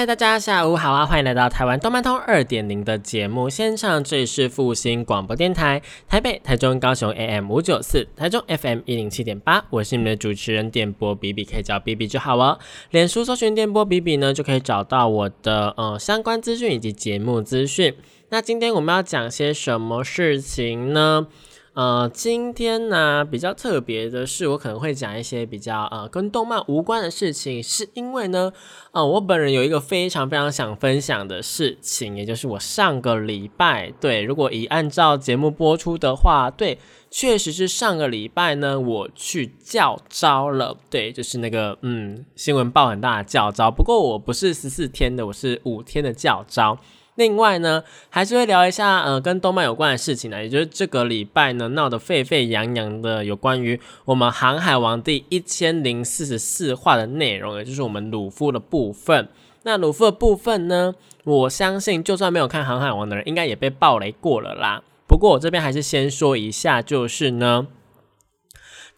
嗨，大家下午好啊！欢迎来到台湾动漫通二点零的节目现场，这里是复兴广播电台，台北、台中、高雄 AM 五九四，台中 FM 一零七点八，我是你们的主持人电波比比，可以叫比比就好哦。脸书搜寻电波比比呢，就可以找到我的呃相关资讯以及节目资讯。那今天我们要讲些什么事情呢？呃，今天呢比较特别的是，我可能会讲一些比较呃跟动漫无关的事情，是因为呢，呃，我本人有一个非常非常想分享的事情，也就是我上个礼拜，对，如果以按照节目播出的话，对，确实是上个礼拜呢，我去叫招了，对，就是那个嗯新闻报很大的叫招，不过我不是十四天的，我是五天的叫招。另外呢，还是会聊一下呃跟动漫有关的事情呢，也就是这个礼拜呢闹得沸沸扬扬的有关于我们《航海王》第一千零四十四话的内容，也就是我们鲁夫的部分。那鲁夫的部分呢，我相信就算没有看《航海王》的人，应该也被暴雷过了啦。不过我这边还是先说一下，就是呢。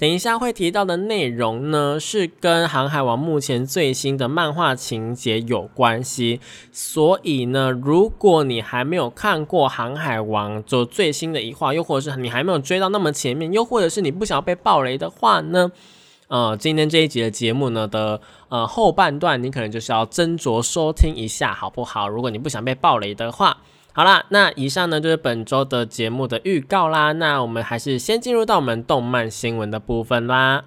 等一下会提到的内容呢，是跟《航海王》目前最新的漫画情节有关系，所以呢，如果你还没有看过《航海王》就最新的一话，又或者是你还没有追到那么前面，又或者是你不想要被暴雷的话呢，呃，今天这一集的节目呢的呃后半段，你可能就是要斟酌收听一下，好不好？如果你不想被暴雷的话。好啦，那以上呢就是本周的节目的预告啦。那我们还是先进入到我们动漫新闻的部分啦。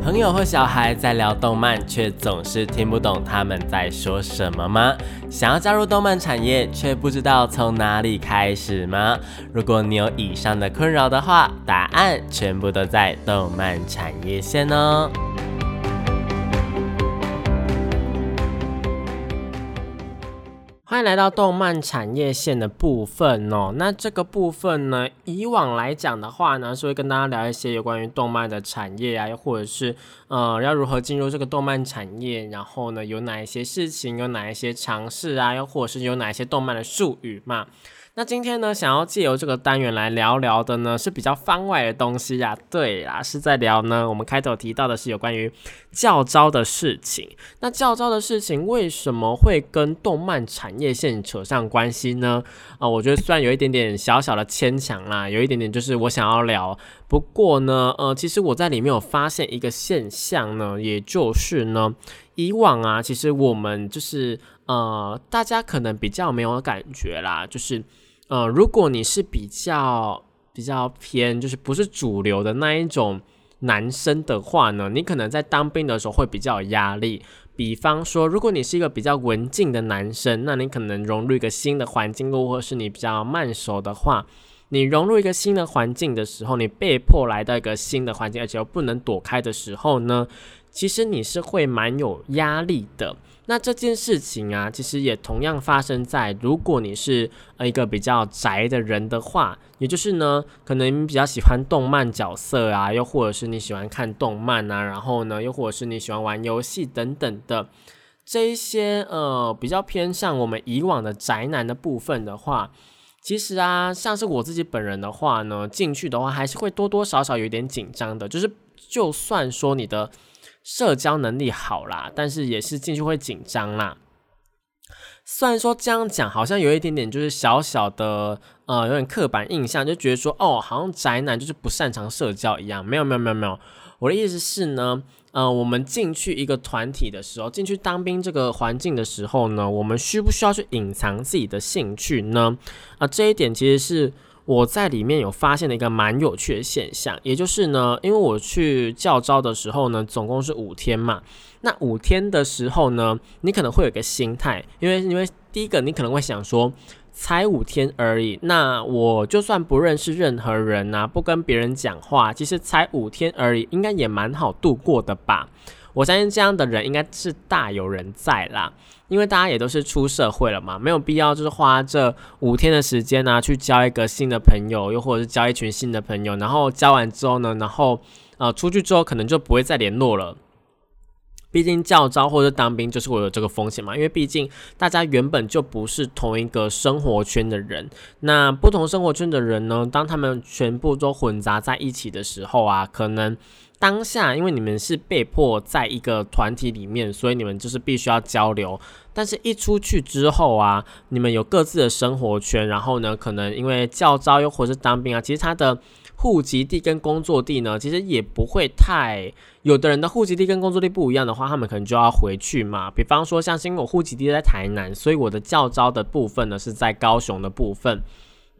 朋友和小孩在聊动漫，却总是听不懂他们在说什么吗？想要加入动漫产业，却不知道从哪里开始吗？如果你有以上的困扰的话，答案全部都在动漫产业线哦。欢迎来到动漫产业线的部分哦。那这个部分呢，以往来讲的话呢，是会跟大家聊一些有关于动漫的产业啊，又或者是呃，要如何进入这个动漫产业，然后呢，有哪一些事情，有哪一些尝试啊，又或者是有哪一些动漫的术语嘛。那今天呢，想要借由这个单元来聊聊的呢，是比较番外的东西呀。对啦，是在聊呢，我们开头提到的是有关于教招的事情。那教招的事情为什么会跟动漫产业线扯上关系呢？啊，我觉得虽然有一点点小小的牵强啦，有一点点就是我想要聊。不过呢，呃，其实我在里面有发现一个现象呢，也就是呢，以往啊，其实我们就是呃，大家可能比较没有感觉啦，就是。呃，如果你是比较比较偏，就是不是主流的那一种男生的话呢，你可能在当兵的时候会比较有压力。比方说，如果你是一个比较文静的男生，那你可能融入一个新的环境，或者是你比较慢熟的话，你融入一个新的环境的时候，你被迫来到一个新的环境，而且又不能躲开的时候呢，其实你是会蛮有压力的。那这件事情啊，其实也同样发生在如果你是呃一个比较宅的人的话，也就是呢，可能比较喜欢动漫角色啊，又或者是你喜欢看动漫啊，然后呢，又或者是你喜欢玩游戏等等的这一些呃比较偏向我们以往的宅男的部分的话，其实啊，像是我自己本人的话呢，进去的话还是会多多少少有点紧张的，就是就算说你的。社交能力好啦，但是也是进去会紧张啦。虽然说这样讲好像有一点点就是小小的呃有点刻板印象，就觉得说哦好像宅男就是不擅长社交一样。没有没有没有没有，我的意思是呢，呃我们进去一个团体的时候，进去当兵这个环境的时候呢，我们需不需要去隐藏自己的兴趣呢？啊这一点其实是。我在里面有发现了一个蛮有趣的现象，也就是呢，因为我去教招的时候呢，总共是五天嘛。那五天的时候呢，你可能会有一个心态，因为因为第一个你可能会想说，才五天而已，那我就算不认识任何人啊，不跟别人讲话，其实才五天而已，应该也蛮好度过的吧。我相信这样的人应该是大有人在啦，因为大家也都是出社会了嘛，没有必要就是花这五天的时间呢，去交一个新的朋友，又或者是交一群新的朋友，然后交完之后呢，然后呃出去之后可能就不会再联络了。毕竟教招或者当兵就是会有这个风险嘛，因为毕竟大家原本就不是同一个生活圈的人，那不同生活圈的人呢，当他们全部都混杂在一起的时候啊，可能当下因为你们是被迫在一个团体里面，所以你们就是必须要交流，但是一出去之后啊，你们有各自的生活圈，然后呢，可能因为教招又或是当兵啊，其实他的。户籍地跟工作地呢，其实也不会太。有的人的户籍地跟工作地不一样的话，他们可能就要回去嘛。比方说，像是因为我户籍地在台南，所以我的教招的部分呢是在高雄的部分。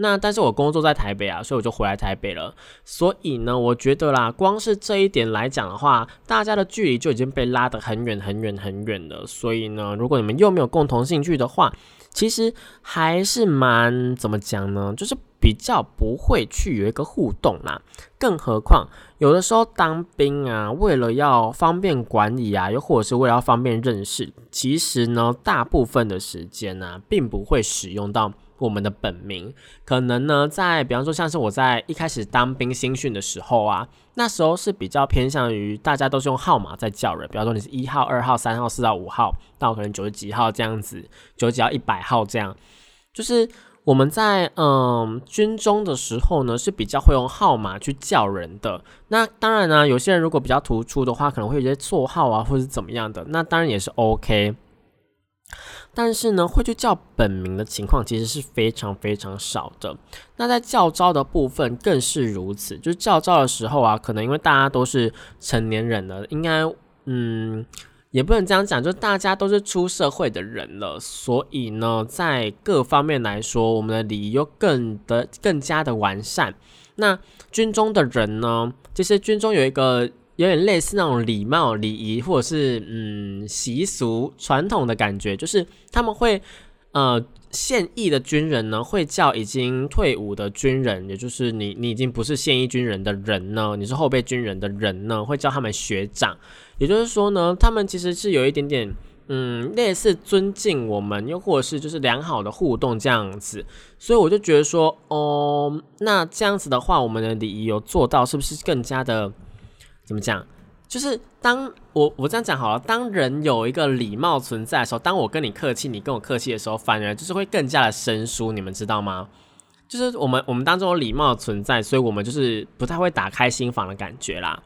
那但是我工作在台北啊，所以我就回来台北了。所以呢，我觉得啦，光是这一点来讲的话，大家的距离就已经被拉得很远很远很远了。所以呢，如果你们又没有共同兴趣的话，其实还是蛮怎么讲呢？就是比较不会去有一个互动啦。更何况有的时候当兵啊，为了要方便管理啊，又或者是为了要方便认识，其实呢，大部分的时间呢，并不会使用到。我们的本名可能呢，在比方说像是我在一开始当兵新训的时候啊，那时候是比较偏向于大家都是用号码在叫人，比方说你是一号、二号、三号、四号、五号，到可能九十几号这样子，九十几号、一百号这样，就是我们在嗯军中的时候呢，是比较会用号码去叫人的。那当然呢，有些人如果比较突出的话，可能会有些绰号啊，或者是怎么样的，那当然也是 OK。但是呢，会去叫本名的情况其实是非常非常少的。那在教招的部分更是如此，就是教招的时候啊，可能因为大家都是成年人了，应该嗯，也不能这样讲，就大家都是出社会的人了，所以呢，在各方面来说，我们的礼仪又更的更加的完善。那军中的人呢，其实军中有一个。有点类似那种礼貌、礼仪，或者是嗯习俗、传统的感觉，就是他们会呃现役的军人呢，会叫已经退伍的军人，也就是你你已经不是现役军人的人呢，你是后备军人的人呢，会叫他们学长。也就是说呢，他们其实是有一点点嗯类似尊敬我们，又或者是就是良好的互动这样子。所以我就觉得说，哦，那这样子的话，我们的礼仪有做到，是不是更加的？怎么讲？就是当我我这样讲好了，当人有一个礼貌存在的时候，当我跟你客气，你跟我客气的时候，反而就是会更加的生疏，你们知道吗？就是我们我们当中有礼貌存在，所以我们就是不太会打开心房的感觉啦。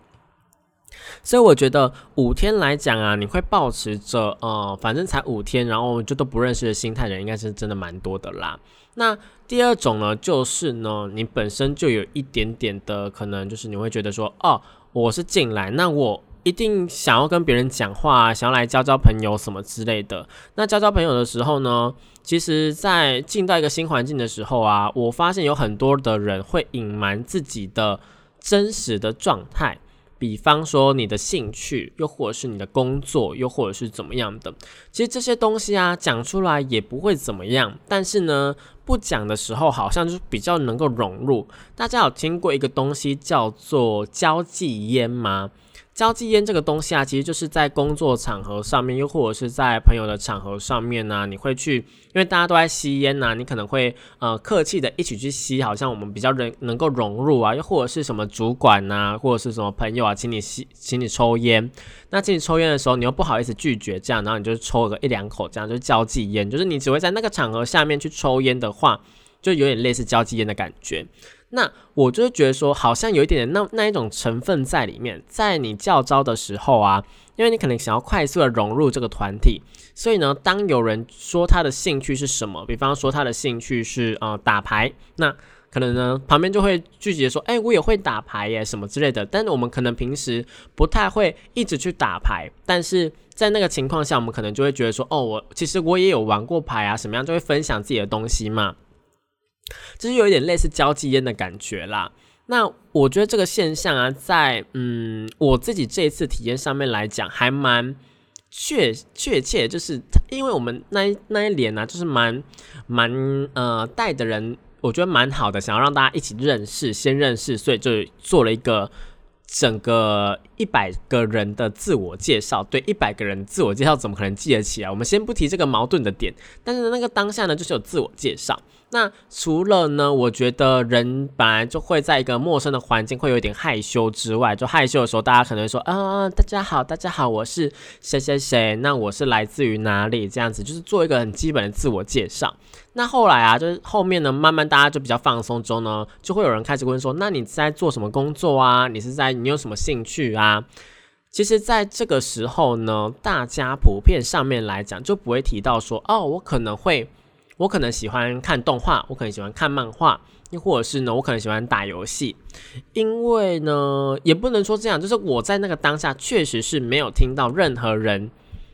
所以我觉得五天来讲啊，你会保持着呃，反正才五天，然后就都不认识的心态人，应该是真的蛮多的啦。那第二种呢，就是呢，你本身就有一点点的可能，就是你会觉得说，哦。我是进来，那我一定想要跟别人讲话，想要来交交朋友什么之类的。那交交朋友的时候呢，其实，在进到一个新环境的时候啊，我发现有很多的人会隐瞒自己的真实的状态。比方说你的兴趣，又或者是你的工作，又或者是怎么样的，其实这些东西啊，讲出来也不会怎么样。但是呢，不讲的时候，好像就是比较能够融入。大家有听过一个东西叫做交际烟吗？交际烟这个东西啊，其实就是在工作场合上面，又或者是在朋友的场合上面呢，你会去，因为大家都在吸烟呐，你可能会呃客气的一起去吸，好像我们比较能能够融入啊，又或者是什么主管呐，或者是什么朋友啊，请你吸，请你抽烟，那请你抽烟的时候，你又不好意思拒绝，这样，然后你就抽个一两口，这样就交际烟，就是你只会在那个场合下面去抽烟的话，就有点类似交际烟的感觉。那我就是觉得说，好像有一点点那那一种成分在里面，在你教招的时候啊，因为你可能想要快速的融入这个团体，所以呢，当有人说他的兴趣是什么，比方说他的兴趣是呃打牌，那可能呢旁边就会聚集说，哎，我也会打牌耶，什么之类的。但是我们可能平时不太会一直去打牌，但是在那个情况下，我们可能就会觉得说，哦，我其实我也有玩过牌啊，什么样就会分享自己的东西嘛。就是有一点类似交际烟的感觉啦。那我觉得这个现象啊，在嗯我自己这一次体验上面来讲，还蛮确确切，就是因为我们那一那一年呢，就是蛮蛮呃带的人，我觉得蛮好的，想要让大家一起认识，先认识，所以就做了一个整个一百个人的自我介绍，对一百个人自我介绍怎么可能记得起来？我们先不提这个矛盾的点，但是那个当下呢，就是有自我介绍。那除了呢，我觉得人本来就会在一个陌生的环境会有点害羞之外，就害羞的时候，大家可能会说啊，大家好，大家好，我是谁谁谁，那我是来自于哪里？这样子就是做一个很基本的自我介绍。那后来啊，就是后面呢，慢慢大家就比较放松之后呢，就会有人开始问说，那你在做什么工作啊？你是在你有什么兴趣啊？其实，在这个时候呢，大家普遍上面来讲，就不会提到说，哦，我可能会。我可能喜欢看动画，我可能喜欢看漫画，又或者是呢，我可能喜欢打游戏。因为呢，也不能说这样，就是我在那个当下确实是没有听到任何人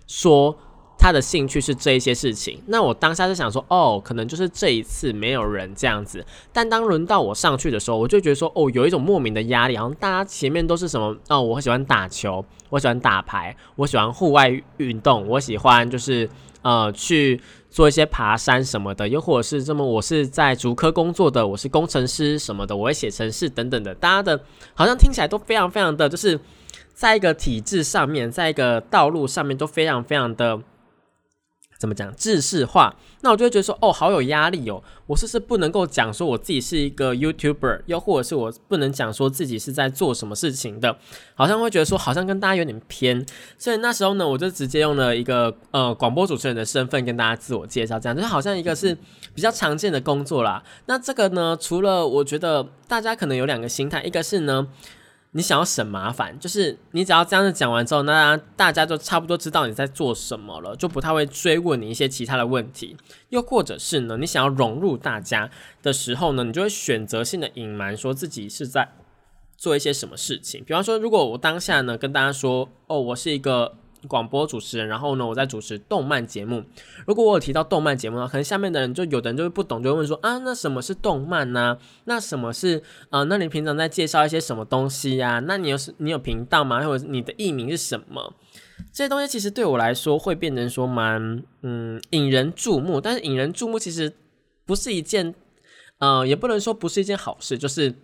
说他的兴趣是这一些事情。那我当下就想说，哦，可能就是这一次没有人这样子。但当轮到我上去的时候，我就觉得说，哦，有一种莫名的压力，好像大家前面都是什么，哦，我喜欢打球，我喜欢打牌，我喜欢户外运动，我喜欢就是呃去。做一些爬山什么的，又或者是这么，我是在竹科工作的，我是工程师什么的，我会写程式等等的，大家的好像听起来都非常非常的，就是在一个体制上面，在一个道路上面都非常非常的。怎么讲？制式化，那我就会觉得说，哦，好有压力哦。我是不是不能够讲说我自己是一个 YouTuber，又或者是我不能讲说自己是在做什么事情的，好像会觉得说，好像跟大家有点偏。所以那时候呢，我就直接用了一个呃广播主持人的身份跟大家自我介绍，这样就好像一个是比较常见的工作啦。那这个呢，除了我觉得大家可能有两个心态，一个是呢。你想要省麻烦，就是你只要这样子讲完之后，那大家就差不多知道你在做什么了，就不太会追问你一些其他的问题。又或者是呢，你想要融入大家的时候呢，你就会选择性的隐瞒，说自己是在做一些什么事情。比方说，如果我当下呢跟大家说，哦，我是一个。广播主持人，然后呢，我在主持动漫节目。如果我有提到动漫节目呢，可能下面的人就有的人就会不懂，就会问说啊，那什么是动漫呢？那什么是啊？那你平常在介绍一些什么东西呀？那你有你有频道吗？或者你的艺名是什么？这些东西其实对我来说会变成说蛮嗯引人注目，但是引人注目其实不是一件呃，也不能说不是一件好事，就是。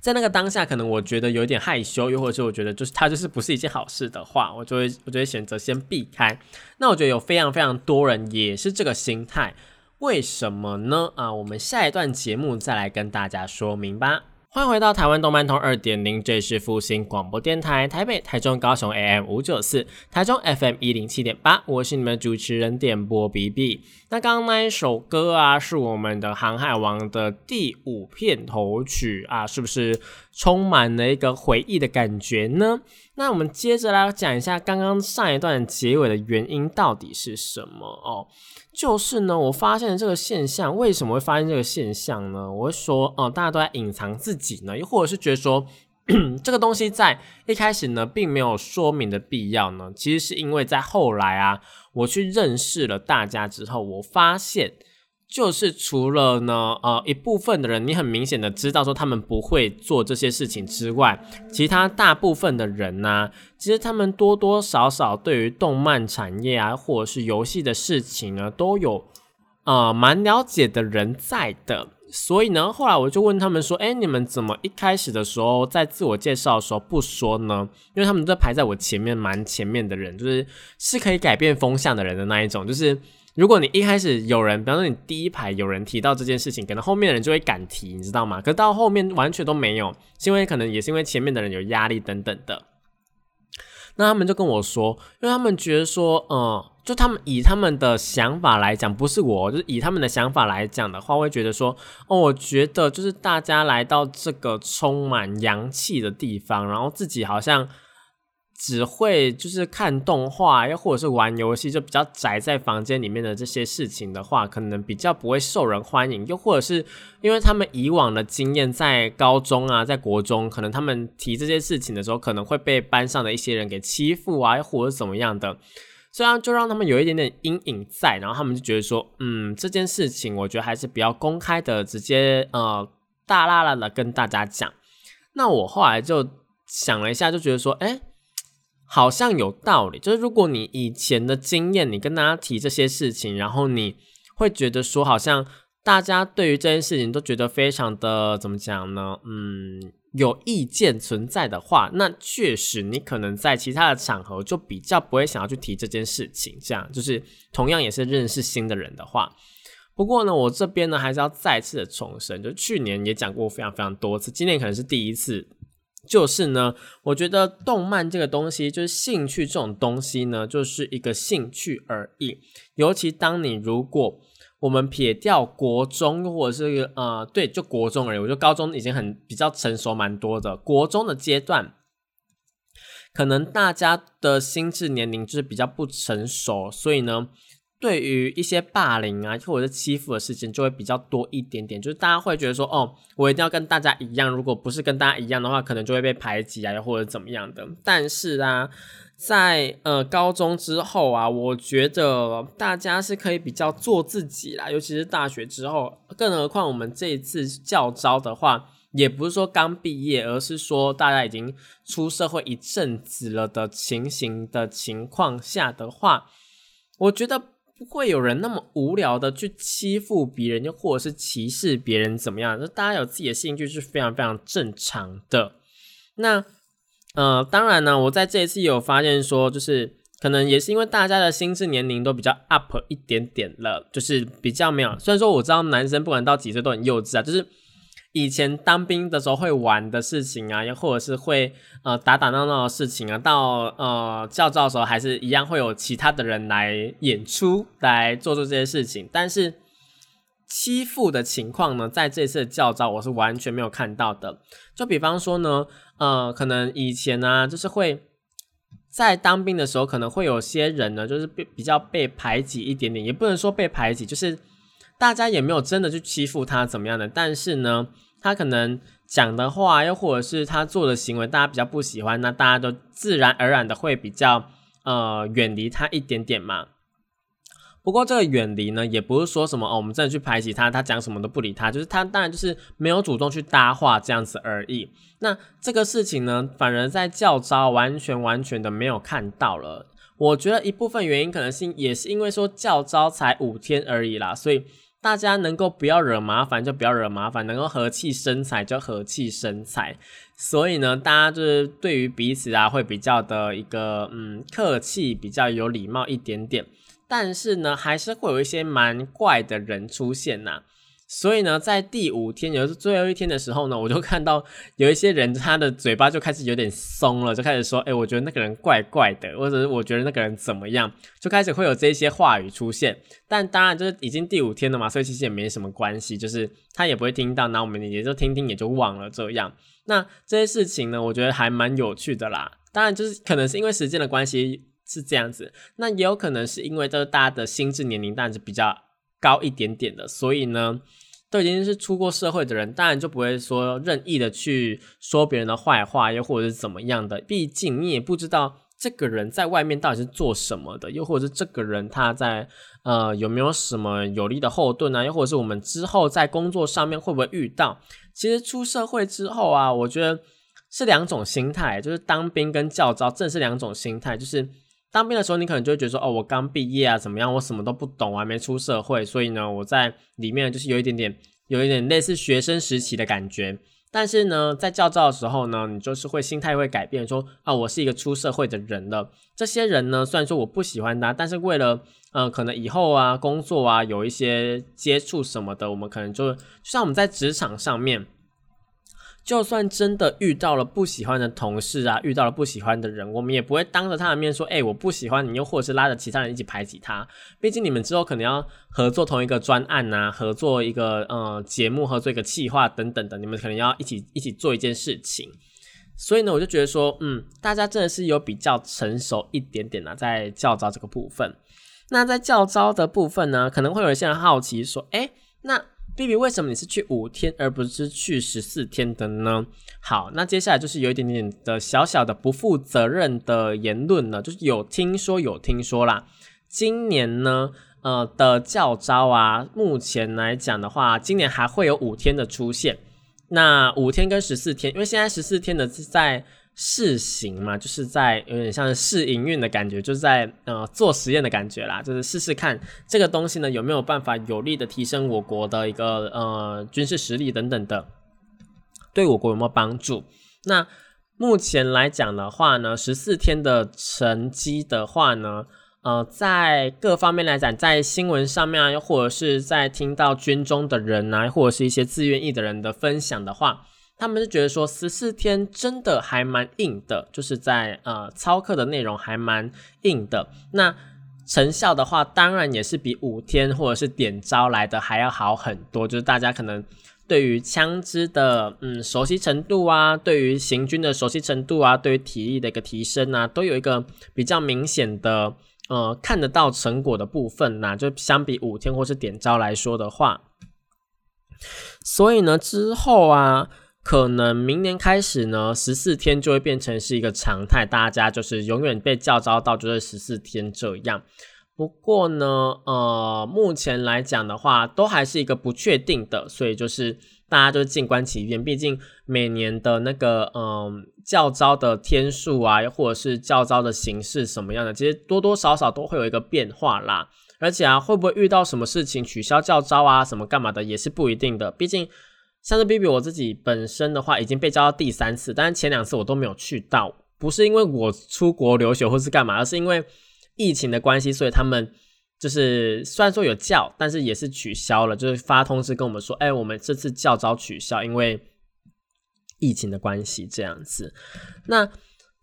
在那个当下，可能我觉得有点害羞，又或者我觉得就是他就是不是一件好事的话，我就会我就会选择先避开。那我觉得有非常非常多人也是这个心态，为什么呢？啊，我们下一段节目再来跟大家说明吧。欢迎回到台湾动漫通二点零，这是复兴广播电台，台北、台中、高雄 AM 五九四，台中 FM 一零七点八，我是你们主持人点播 B B。那刚刚那一首歌啊，是我们的《航海王》的第五片头曲啊，是不是充满了一个回忆的感觉呢？那我们接着来讲一下刚刚上一段结尾的原因到底是什么哦。就是呢，我发现这个现象，为什么会发现这个现象呢？我会说，哦，大家都在隐藏自己呢，又或者是觉得说，这个东西在一开始呢，并没有说明的必要呢？其实是因为在后来啊，我去认识了大家之后，我发现。就是除了呢，呃，一部分的人，你很明显的知道说他们不会做这些事情之外，其他大部分的人呢，其实他们多多少少对于动漫产业啊，或者是游戏的事情呢，都有呃蛮了解的人在的。所以呢，后来我就问他们说，哎，你们怎么一开始的时候在自我介绍的时候不说呢？因为他们都排在我前面蛮前面的人，就是是可以改变风向的人的那一种，就是。如果你一开始有人，比方说你第一排有人提到这件事情，可能后面的人就会敢提，你知道吗？可到后面完全都没有，是因为可能也是因为前面的人有压力等等的。那他们就跟我说，因为他们觉得说，嗯，就他们以他们的想法来讲，不是我，就是以他们的想法来讲的话，会觉得说，哦，我觉得就是大家来到这个充满阳气的地方，然后自己好像。只会就是看动画，又或者是玩游戏，就比较宅在房间里面的这些事情的话，可能比较不会受人欢迎。又或者是因为他们以往的经验，在高中啊，在国中，可能他们提这些事情的时候，可能会被班上的一些人给欺负啊，或者怎么样的，这样就让他们有一点点阴影在，然后他们就觉得说，嗯，这件事情我觉得还是比较公开的，直接呃大啦啦的跟大家讲。那我后来就想了一下，就觉得说，哎。好像有道理，就是如果你以前的经验，你跟大家提这些事情，然后你会觉得说，好像大家对于这件事情都觉得非常的怎么讲呢？嗯，有意见存在的话，那确实你可能在其他的场合就比较不会想要去提这件事情。这样就是同样也是认识新的人的话。不过呢，我这边呢还是要再次的重申，就去年也讲过非常非常多次，今年可能是第一次。就是呢，我觉得动漫这个东西，就是兴趣这种东西呢，就是一个兴趣而已。尤其当你如果我们撇掉国中或者是呃，对，就国中而已，我觉得高中已经很比较成熟蛮多的。国中的阶段，可能大家的心智年龄就是比较不成熟，所以呢。对于一些霸凌啊，或者是欺负的事情，就会比较多一点点。就是大家会觉得说，哦，我一定要跟大家一样，如果不是跟大家一样的话，可能就会被排挤啊，又或者怎么样的。但是啊，在呃高中之后啊，我觉得大家是可以比较做自己啦，尤其是大学之后，更何况我们这一次教招的话，也不是说刚毕业，而是说大家已经出社会一阵子了的情形的情况下的话，我觉得。不会有人那么无聊的去欺负别人，又或者是歧视别人怎么样？就大家有自己的兴趣是非常非常正常的。那呃，当然呢，我在这一次有发现说，就是可能也是因为大家的心智年龄都比较 up 一点点了，就是比较没有。虽然说我知道男生不管到几岁都很幼稚啊，就是。以前当兵的时候会玩的事情啊，又或者是会呃打打闹闹的事情啊，到呃教招的时候还是一样会有其他的人来演出来做做这些事情。但是欺负的情况呢，在这次的教招我是完全没有看到的。就比方说呢，呃，可能以前呢，就是会在当兵的时候，可能会有些人呢，就是被比较被排挤一点点，也不能说被排挤，就是。大家也没有真的去欺负他怎么样的，但是呢，他可能讲的话，又或者是他做的行为，大家比较不喜欢，那大家都自然而然的会比较呃远离他一点点嘛。不过这个远离呢，也不是说什么哦，我们真的去排挤他，他讲什么都不理他，就是他当然就是没有主动去搭话这样子而已。那这个事情呢，反而在教招完全完全的没有看到了。我觉得一部分原因可能是也是因为说教招才五天而已啦，所以。大家能够不要惹麻烦就不要惹麻烦，能够和气生财就和气生财。所以呢，大家就是对于彼此啊，会比较的一个嗯客气，比较有礼貌一点点。但是呢，还是会有一些蛮怪的人出现呐。所以呢，在第五天，也就是最后一天的时候呢，我就看到有一些人，他的嘴巴就开始有点松了，就开始说：“哎，我觉得那个人怪怪的，或者是我觉得那个人怎么样？”就开始会有这些话语出现。但当然，就是已经第五天了嘛，所以其实也没什么关系，就是他也不会听到，那我们也就听听，也就忘了这样。那这些事情呢，我觉得还蛮有趣的啦。当然，就是可能是因为时间的关系是这样子，那也有可能是因为就是大家的心智年龄当然是比较高一点点的，所以呢。都已经是出过社会的人，当然就不会说任意的去说别人的坏话，又或者是怎么样的。毕竟你也不知道这个人在外面到底是做什么的，又或者是这个人他在呃有没有什么有力的后盾啊，又或者是我们之后在工作上面会不会遇到？其实出社会之后啊，我觉得是两种心态，就是当兵跟教招正是两种心态，就是。当兵的时候，你可能就会觉得说，哦，我刚毕业啊，怎么样？我什么都不懂，我还没出社会，所以呢，我在里面就是有一点点，有一点类似学生时期的感觉。但是呢，在教招的时候呢，你就是会心态会改变，说，啊，我是一个出社会的人了。这些人呢，虽然说我不喜欢他，但是为了，嗯，可能以后啊，工作啊，有一些接触什么的，我们可能就就像我们在职场上面。就算真的遇到了不喜欢的同事啊，遇到了不喜欢的人，我们也不会当着他的面说，哎，我不喜欢你，又或者是拉着其他人一起排挤他。毕竟你们之后可能要合作同一个专案呐，合作一个呃节目，合作一个企划等等的，你们可能要一起一起做一件事情。所以呢，我就觉得说，嗯，大家真的是有比较成熟一点点啊，在教招这个部分。那在教招的部分呢，可能会有一些人好奇说，哎，那。B B，为什么你是去五天而不是去十四天的呢？好，那接下来就是有一点点的小小的不负责任的言论了，就是有听说有听说啦。今年呢，呃的教招啊，目前来讲的话，今年还会有五天的出现。那五天跟十四天，因为现在十四天的是在。试行嘛，就是在有点像试营运的感觉，就是在呃做实验的感觉啦，就是试试看这个东西呢有没有办法有力的提升我国的一个呃军事实力等等的。对我国有没有帮助？那目前来讲的话呢，十四天的成绩的话呢，呃，在各方面来讲，在新闻上面啊，又或者是在听到军中的人啊，或者是一些自愿意的人的分享的话，他们是觉得说十四天真的还蛮硬的，就是在呃操课的内容还蛮硬的。那成效的话，当然也是比五天或者是点招来的还要好很多，就是大家可能。对于枪支的嗯熟悉程度啊，对于行军的熟悉程度啊，对于体力的一个提升啊，都有一个比较明显的呃看得到成果的部分呐。就相比五天或是点招来说的话，所以呢之后啊，可能明年开始呢，十四天就会变成是一个常态，大家就是永远被叫招到就是十四天这样。不过呢，呃，目前来讲的话，都还是一个不确定的，所以就是大家就静观其变。毕竟每年的那个，嗯，教招的天数啊，或者是教招的形式什么样的，其实多多少少都会有一个变化啦。而且啊，会不会遇到什么事情取消教招啊，什么干嘛的，也是不一定的。毕竟像是 B B 我自己本身的话，已经被教到第三次，但是前两次我都没有去到，不是因为我出国留学或是干嘛，而是因为。疫情的关系，所以他们就是虽然说有叫，但是也是取消了，就是发通知跟我们说，哎，我们这次叫招取消，因为疫情的关系这样子。那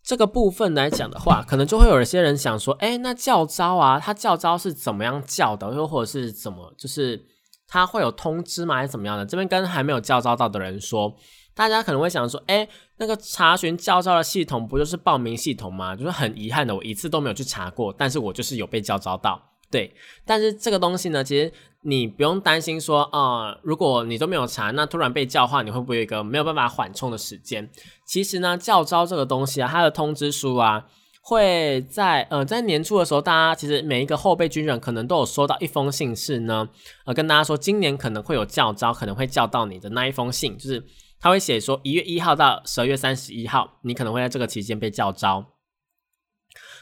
这个部分来讲的话，可能就会有一些人想说，哎，那教招啊，他教招是怎么样叫的，又或者是怎么，就是他会有通知吗，还是怎么样的？这边跟还没有教招到的人说。大家可能会想说，哎，那个查询教招的系统不就是报名系统吗？就是很遗憾的，我一次都没有去查过，但是我就是有被教招到。对，但是这个东西呢，其实你不用担心说，呃，如果你都没有查，那突然被叫话，你会不会有一个没有办法缓冲的时间？其实呢，教招这个东西啊，它的通知书啊，会在呃在年初的时候，大家其实每一个后备军人可能都有收到一封信，是呢，呃，跟大家说今年可能会有教招，可能会叫到你的那一封信，就是。他会写说，一月一号到十二月三十一号，你可能会在这个期间被叫招。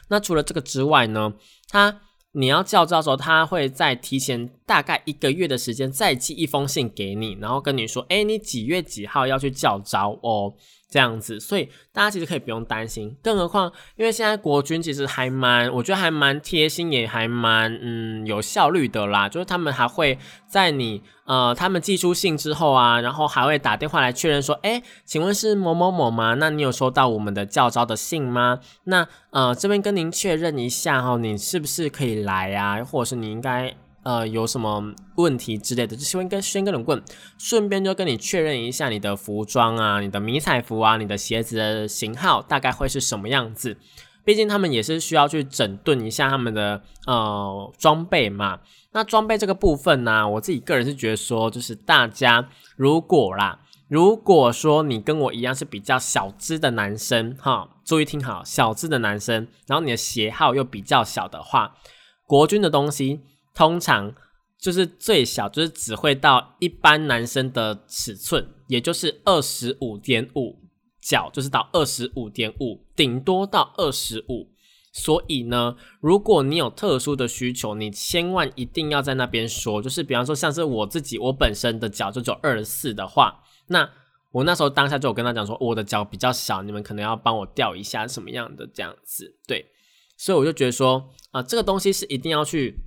那除了这个之外呢，他你要叫招的时候，他会在提前大概一个月的时间再寄一封信给你，然后跟你说，哎，你几月几号要去叫招哦。这样子，所以大家其实可以不用担心。更何况，因为现在国军其实还蛮，我觉得还蛮贴心，也还蛮嗯有效率的啦。就是他们还会在你呃，他们寄出信之后啊，然后还会打电话来确认说，哎，请问是某某某吗？那你有收到我们的教招的信吗？那呃，这边跟您确认一下哈，你是不是可以来啊？或者是你应该。呃，有什么问题之类的，就先跟先跟你问，顺便就跟你确认一下你的服装啊，你的迷彩服啊，你的鞋子的型号大概会是什么样子。毕竟他们也是需要去整顿一下他们的呃装备嘛。那装备这个部分呢，我自己个人是觉得说，就是大家如果啦，如果说你跟我一样是比较小只的男生哈，注意听好，小只的男生，然后你的鞋号又比较小的话，国军的东西。通常就是最小，就是只会到一般男生的尺寸，也就是二十五点五脚，就是到二十五点五，顶多到二十五。所以呢，如果你有特殊的需求，你千万一定要在那边说。就是比方说，像是我自己，我本身的脚就只有二十四的话，那我那时候当下就有跟他讲说，我的脚比较小，你们可能要帮我调一下什么样的这样子。对，所以我就觉得说，啊，这个东西是一定要去。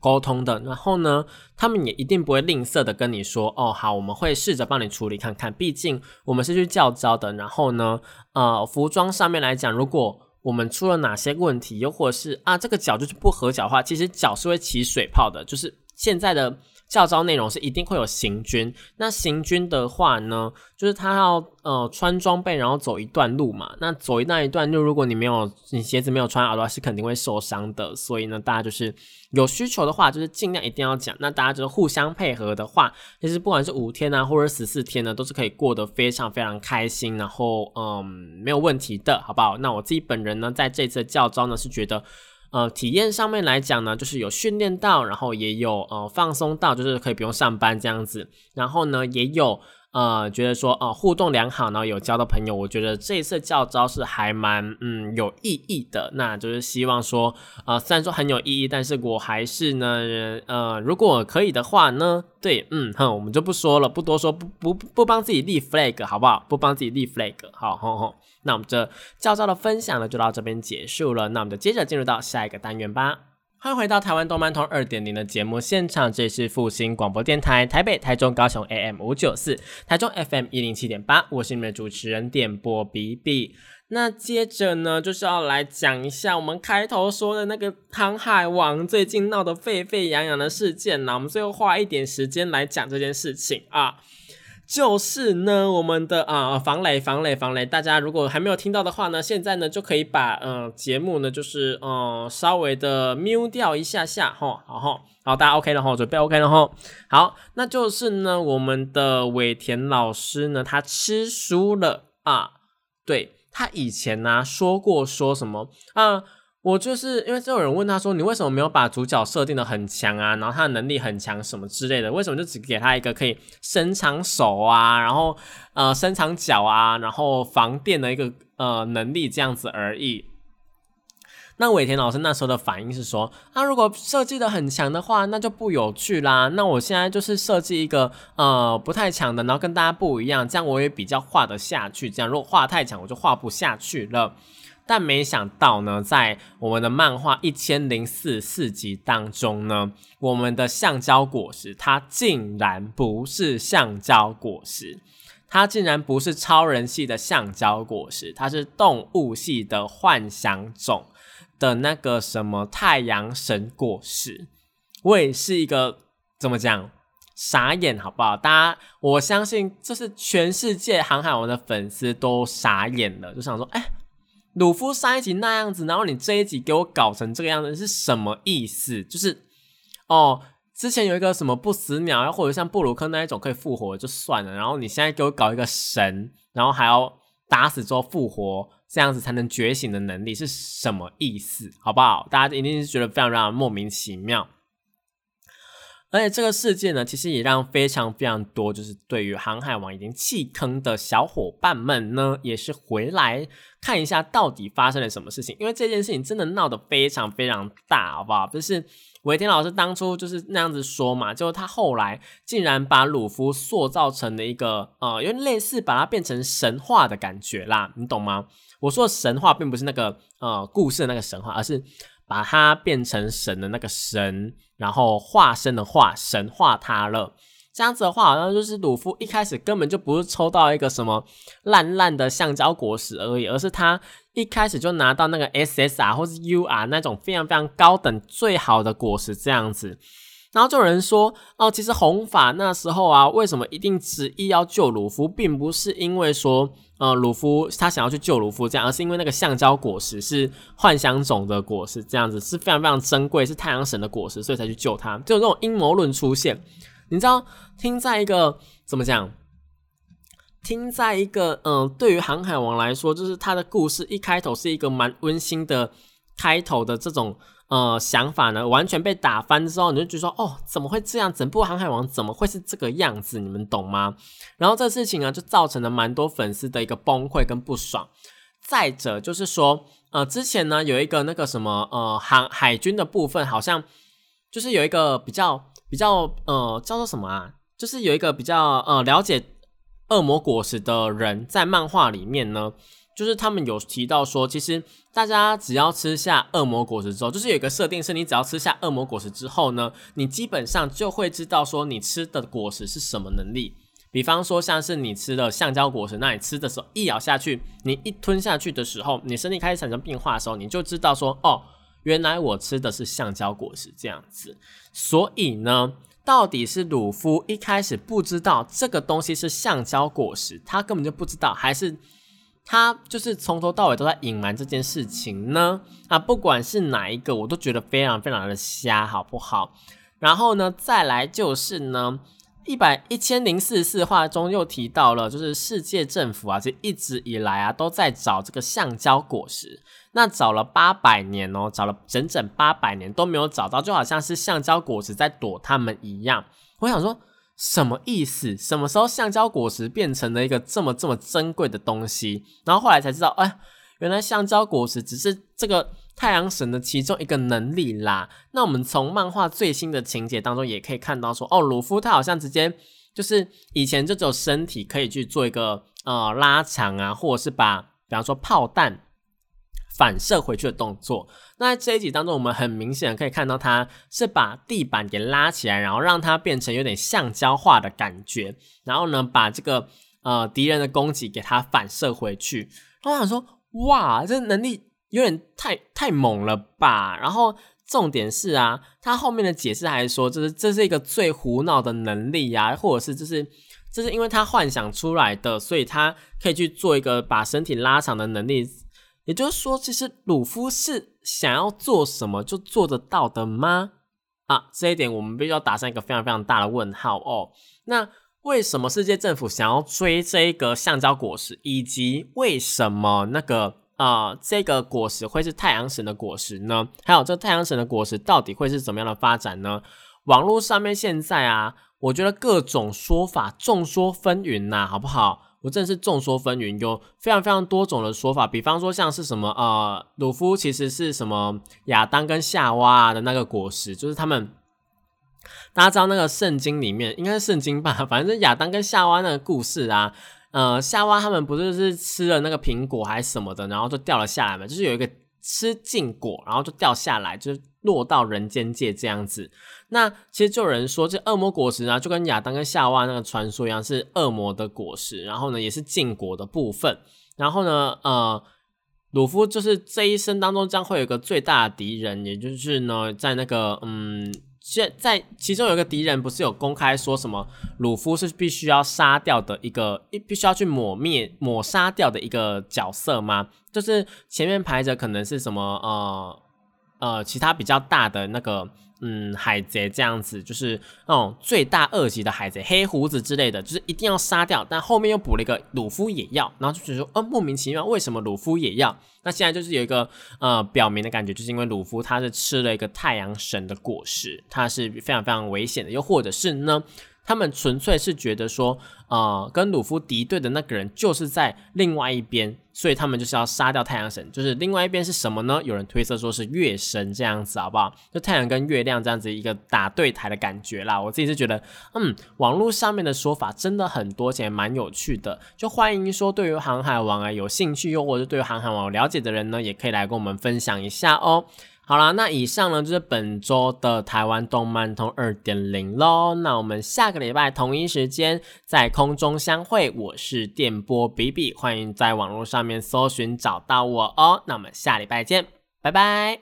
沟通的，然后呢，他们也一定不会吝啬的跟你说，哦，好，我们会试着帮你处理看看，毕竟我们是去教招的。然后呢，呃，服装上面来讲，如果我们出了哪些问题，又或是啊，这个脚就是不合脚的话，其实脚是会起水泡的，就是现在的。教招内容是一定会有行军，那行军的话呢，就是他要呃穿装备，然后走一段路嘛。那走那一段路，如果你没有你鞋子没有穿好的话，是肯定会受伤的。所以呢，大家就是有需求的话，就是尽量一定要讲。那大家就是互相配合的话，其实不管是五天啊，或者十四天呢，都是可以过得非常非常开心，然后嗯没有问题的，好不好？那我自己本人呢，在这次的教招呢，是觉得。呃，体验上面来讲呢，就是有训练到，然后也有呃放松到，就是可以不用上班这样子。然后呢，也有呃，觉得说呃互动良好，然后有交到朋友，我觉得这一次教招是还蛮嗯有意义的。那就是希望说，呃，虽然说很有意义，但是我还是呢，呃，如果可以的话呢，对，嗯哼，我们就不说了，不多说，不不不帮自己立 flag，好不好？不帮自己立 flag，好，好，好。那我们这教招的分享呢，就到这边结束了。那我们就接着进入到下一个单元吧。欢迎回到台湾动漫通二点零的节目现场，这里是复兴广播电台台北、台中、高雄 AM 五九四，台中 FM 一零七点八，我是你们的主持人点播 B B。那接着呢，就是要来讲一下我们开头说的那个《航海王》最近闹得沸沸扬扬的事件呢，我们最后花一点时间来讲这件事情啊。就是呢，我们的啊防雷防雷防雷，大家如果还没有听到的话呢，现在呢就可以把嗯节目呢就是嗯稍微的 m u 掉一下下哈，好哈，好大家 OK 了哈，准备 OK 了哈，好，那就是呢我们的尾田老师呢他吃书了啊，对他以前呢说过说什么啊。我就是因为就有人问他说：“你为什么没有把主角设定的很强啊？然后他的能力很强什么之类的？为什么就只给他一个可以伸长手啊，然后呃伸长脚啊，然后防电的一个呃能力这样子而已？”那尾田老师那时候的反应是说：“那如果设计的很强的话，那就不有趣啦。那我现在就是设计一个呃不太强的，然后跟大家不一样，这样我也比较画得下去。这样如果画太强，我就画不下去了。”但没想到呢，在我们的漫画一千零四四集当中呢，我们的橡胶果实它竟然不是橡胶果实，它竟然不是超人系的橡胶果实，它是动物系的幻想种的那个什么太阳神果实。我也是一个怎么讲傻眼，好不好？大家，我相信这是全世界航海王的粉丝都傻眼了，就想说，哎。鲁夫上一集那样子，然后你这一集给我搞成这个样子是什么意思？就是哦，之前有一个什么不死鸟，又或者像布鲁克那一种可以复活就算了，然后你现在给我搞一个神，然后还要打死之后复活，这样子才能觉醒的能力是什么意思？好不好？大家一定是觉得非常非常莫名其妙。而且这个事件呢，其实也让非常非常多，就是对于航海王已经弃坑的小伙伴们呢，也是回来看一下到底发生了什么事情。因为这件事情真的闹得非常非常大，好不好？就是尾田老师当初就是那样子说嘛，就他后来竟然把鲁夫塑造成了一个呃，有点类似把它变成神话的感觉啦，你懂吗？我说的神话并不是那个呃故事的那个神话，而是。把它变成神的那个神，然后化身的化神化他了。这样子的话，好像就是鲁夫一开始根本就不是抽到一个什么烂烂的橡胶果实而已，而是他一开始就拿到那个 SSR 或是 UR 那种非常非常高等最好的果实这样子。然后就有人说，哦，其实红发那时候啊，为什么一定执意要救鲁夫，并不是因为说。呃，鲁夫他想要去救鲁夫这样，而是因为那个橡胶果实是幻想种的果实，这样子是非常非常珍贵，是太阳神的果实，所以才去救他。就有这种阴谋论出现，你知道？听在一个怎么讲？听在一个嗯，对于航海王来说，就是他的故事一开头是一个蛮温馨的开头的这种。呃，想法呢完全被打翻之后，你就觉得说，哦，怎么会这样？整部《航海王》怎么会是这个样子？你们懂吗？然后这事情呢，就造成了蛮多粉丝的一个崩溃跟不爽。再者就是说，呃，之前呢有一个那个什么，呃，航海军的部分，好像就是有一个比较比较呃叫做什么啊？就是有一个比较呃了解恶魔果实的人，在漫画里面呢。就是他们有提到说，其实大家只要吃下恶魔果实之后，就是有一个设定是，你只要吃下恶魔果实之后呢，你基本上就会知道说你吃的果实是什么能力。比方说，像是你吃了橡胶果实，那你吃的时候一咬下去，你一吞下去的时候，你身体开始产生变化的时候，你就知道说，哦，原来我吃的是橡胶果实这样子。所以呢，到底是鲁夫一开始不知道这个东西是橡胶果实，他根本就不知道，还是？他就是从头到尾都在隐瞒这件事情呢，啊，不管是哪一个，我都觉得非常非常的瞎，好不好？然后呢，再来就是呢，一百一千零四十四话中又提到了，就是世界政府啊，这一直以来啊都在找这个橡胶果实，那找了八百年哦，找了整整八百年都没有找到，就好像是橡胶果实在躲他们一样。我想说。什么意思？什么时候橡胶果实变成了一个这么这么珍贵的东西？然后后来才知道，哎，原来橡胶果实只是这个太阳神的其中一个能力啦。那我们从漫画最新的情节当中也可以看到，说哦，鲁夫他好像直接就是以前就只有身体可以去做一个呃拉长啊，或者是把比方说炮弹。反射回去的动作。那在这一集当中，我们很明显可以看到，他是把地板给拉起来，然后让它变成有点橡胶化的感觉。然后呢，把这个呃敌人的攻击给它反射回去。我想说，哇，这能力有点太太猛了吧？然后重点是啊，他后面的解释还是说，这是这是一个最胡闹的能力呀，或者是这是这是因为他幻想出来的，所以他可以去做一个把身体拉长的能力。也就是说，其实鲁夫是想要做什么就做得到的吗？啊，这一点我们必须要打上一个非常非常大的问号哦。那为什么世界政府想要追这一个橡胶果实，以及为什么那个啊这个果实会是太阳神的果实呢？还有这太阳神的果实到底会是怎么样的发展呢？网络上面现在啊，我觉得各种说法众说纷纭呐，好不好？我真是众说纷纭，有非常非常多种的说法。比方说，像是什么呃，鲁夫其实是什么亚当跟夏娃的那个果实，就是他们大家知道那个圣经里面应该是圣经吧，反正亚当跟夏娃那个故事啊。呃，夏娃他们不是是吃了那个苹果还是什么的，然后就掉了下来嘛，就是有一个吃禁果，然后就掉下来，就是落到人间界这样子。那其实就有人说，这恶魔果实呢，就跟亚当跟夏娃那个传说一样，是恶魔的果实。然后呢，也是禁果的部分。然后呢，呃，鲁夫就是这一生当中将会有一个最大的敌人，也就是呢，在那个嗯，现在其中有一个敌人不是有公开说什么，鲁夫是必须要杀掉的一个，必须要去抹灭、抹杀掉的一个角色吗？就是前面排着可能是什么呃呃，其他比较大的那个。嗯，海贼这样子就是那种最大二级的海贼，黑胡子之类的，就是一定要杀掉。但后面又补了一个鲁夫也要，然后就觉得说，呃，莫名其妙，为什么鲁夫也要？那现在就是有一个呃表明的感觉，就是因为鲁夫他是吃了一个太阳神的果实，他是非常非常危险的。又或者是呢，他们纯粹是觉得说，呃，跟鲁夫敌对的那个人就是在另外一边。所以他们就是要杀掉太阳神，就是另外一边是什么呢？有人推测说是月神这样子，好不好？就太阳跟月亮这样子一个打对台的感觉啦。我自己是觉得，嗯，网络上面的说法真的很多，且蛮有趣的。就欢迎说对于航海王啊有兴趣，又或者对于航海王有了解的人呢，也可以来跟我们分享一下哦。好啦，那以上呢就是本周的台湾动漫通二点零喽。那我们下个礼拜同一时间在空中相会，我是电波比比，欢迎在网络上面搜寻找到我哦。那我们下礼拜见，拜拜。